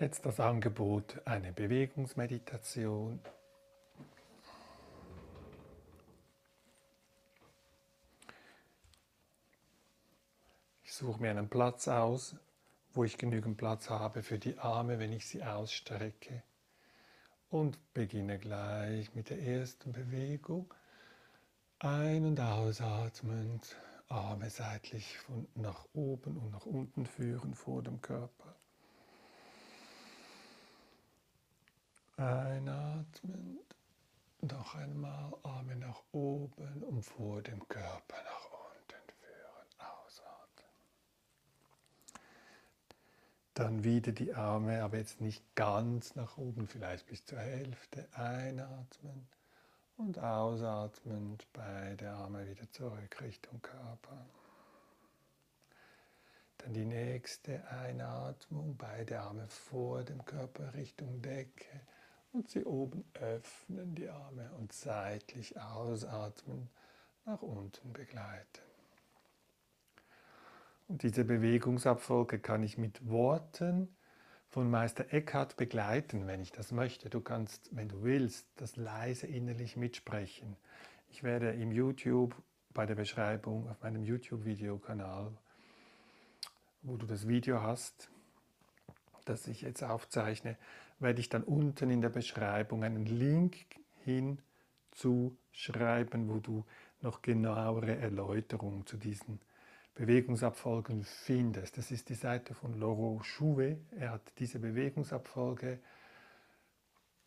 Jetzt das Angebot, eine Bewegungsmeditation. Ich suche mir einen Platz aus, wo ich genügend Platz habe für die Arme, wenn ich sie ausstrecke. Und beginne gleich mit der ersten Bewegung. Ein- und ausatmend, Arme seitlich von nach oben und nach unten führen vor dem Körper. Einatmen, noch einmal Arme nach oben und vor dem Körper nach unten führen. Ausatmen. Dann wieder die Arme, aber jetzt nicht ganz nach oben, vielleicht bis zur Hälfte. Einatmen und ausatmend beide Arme wieder zurück Richtung Körper. Dann die nächste Einatmung, beide Arme vor dem Körper Richtung Decke und sie oben öffnen die Arme und seitlich ausatmen, nach unten begleiten. Und diese Bewegungsabfolge kann ich mit Worten von Meister Eckhart begleiten, wenn ich das möchte. Du kannst, wenn du willst, das leise innerlich mitsprechen. Ich werde im YouTube bei der Beschreibung auf meinem YouTube-Videokanal, wo du das Video hast, das ich jetzt aufzeichne, werde ich dann unten in der Beschreibung einen Link hinzuschreiben, wo du noch genauere Erläuterungen zu diesen Bewegungsabfolgen findest. Das ist die Seite von Laurent Chouvet. Er hat diese Bewegungsabfolge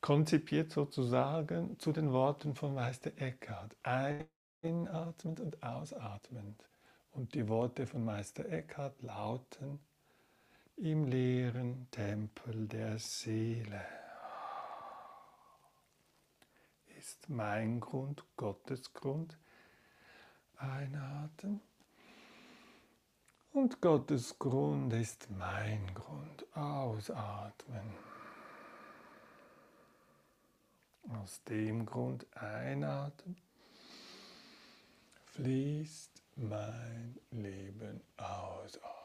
konzipiert sozusagen zu den Worten von Meister Eckhart. Einatmend und ausatmend. Und die Worte von Meister Eckhart lauten, im leeren Tempel der Seele ist mein Grund, Gottes Grund. Einatmen. Und Gottes Grund ist mein Grund. Ausatmen. Aus dem Grund einatmen fließt mein Leben ausatmen.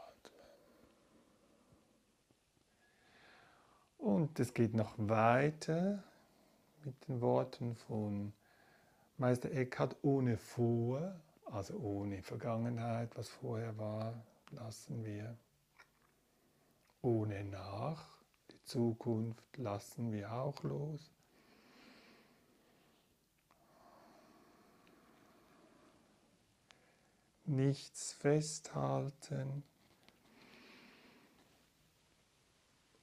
Und es geht noch weiter mit den Worten von Meister Eckhart ohne Vor, also ohne Vergangenheit, was vorher war, lassen wir. Ohne Nach, die Zukunft lassen wir auch los. Nichts festhalten,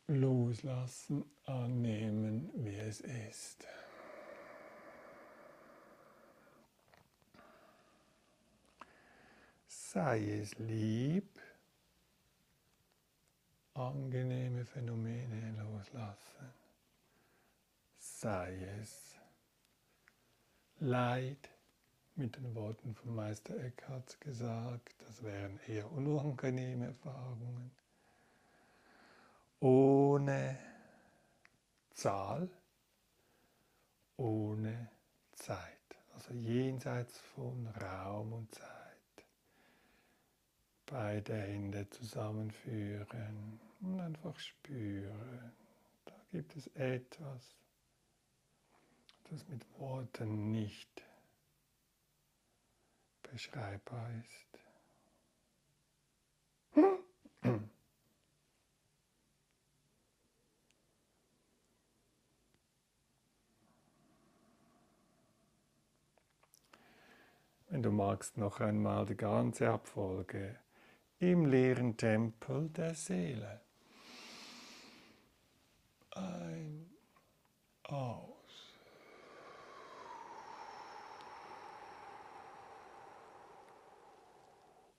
loslassen, annehmen, wie es ist. Sei es lieb, angenehme Phänomene loslassen. Sei es Leid, mit den Worten von Meister Eckhart gesagt, das wären eher unangenehme Erfahrungen ohne Zahl, ohne Zeit. Also jenseits von Raum und Zeit. Beide Hände zusammenführen und einfach spüren. Da gibt es etwas, das mit Worten nicht beschreibbar ist. Wenn du magst, noch einmal die ganze Abfolge im leeren Tempel der Seele. Ein, aus.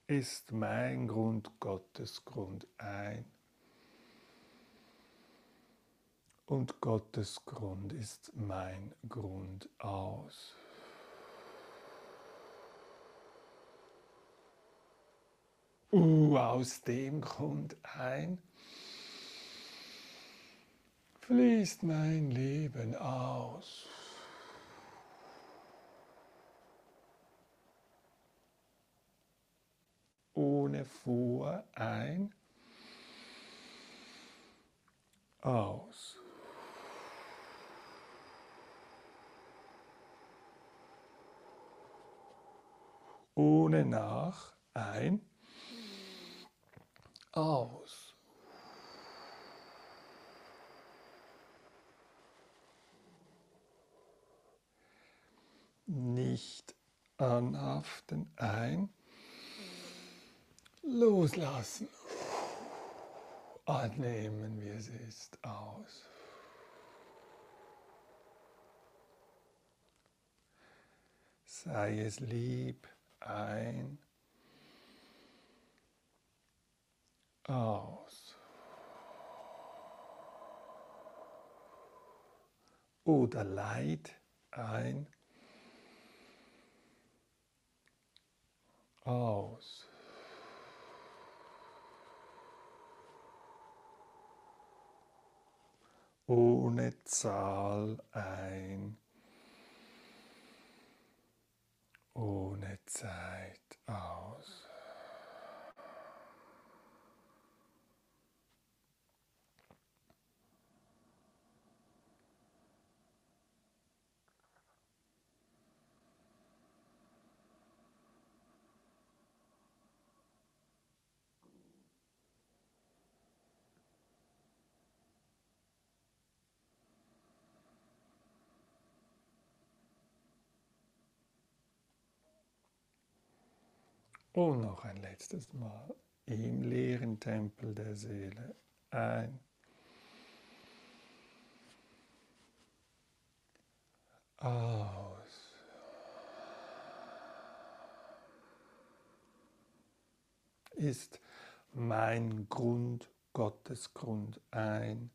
Ist mein Grund Gottes Grund ein und Gottes Grund ist mein Grund aus. Uh, aus dem Grund ein fließt mein Leben aus. Ohne Vor ein, aus. Ohne nach, ein, aus. Nicht anhaften, ein, loslassen, annehmen, wie es ist, aus. Sei es lieb, ein, aus. Oder Leid ein, aus. Ohne Zahl ein, ohne Zeit aus. Und noch ein letztes Mal im leeren Tempel der Seele ein. Aus. Ist mein Grund Gottes Grund ein.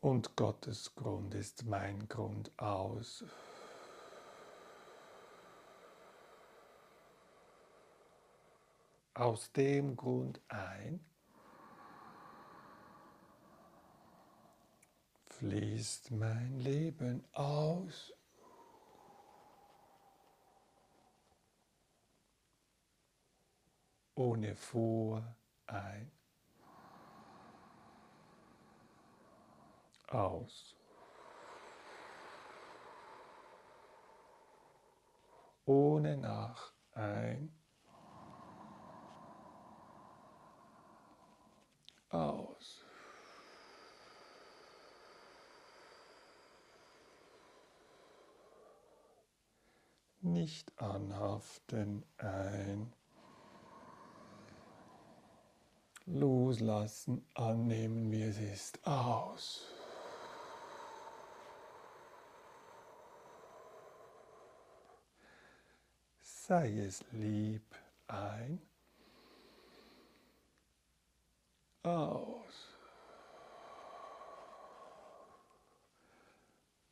Und Gottes Grund ist mein Grund aus. Aus dem Grund ein, fließt mein Leben aus. Ohne Vor ein. Aus. Ohne nach ein. aus. Nicht anhaften ein. Loslassen, annehmen, wie es ist, aus. Sei es lieb, ein aus.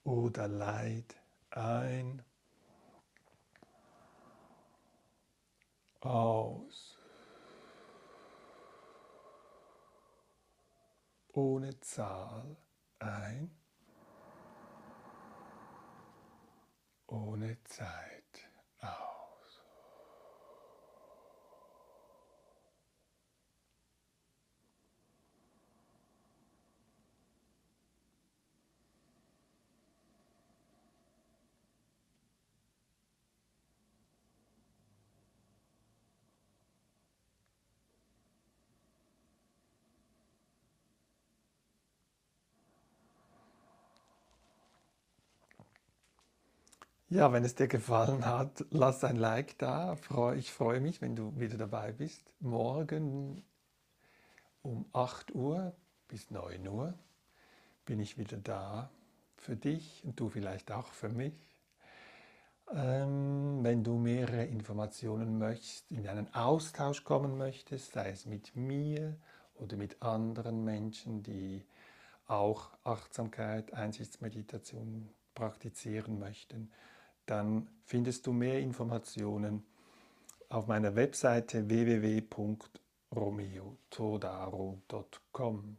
Oder Leid ein, aus. Ohne Zahl ein, ohne Zeit aus. Ja, wenn es dir gefallen hat, lass ein Like da. Ich freue mich, wenn du wieder dabei bist. Morgen um 8 Uhr bis 9 Uhr bin ich wieder da für dich und du vielleicht auch für mich. Ähm, wenn du mehrere Informationen möchtest, in einen Austausch kommen möchtest, sei es mit mir oder mit anderen Menschen, die auch Achtsamkeit, Einsichtsmeditation praktizieren möchten, dann findest du mehr Informationen auf meiner Webseite www.romeotodaro.com.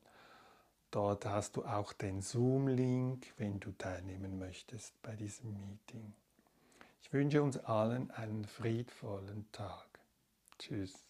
Dort hast du auch den Zoom-Link, wenn du teilnehmen möchtest bei diesem Meeting. Ich wünsche uns allen einen friedvollen Tag. Tschüss.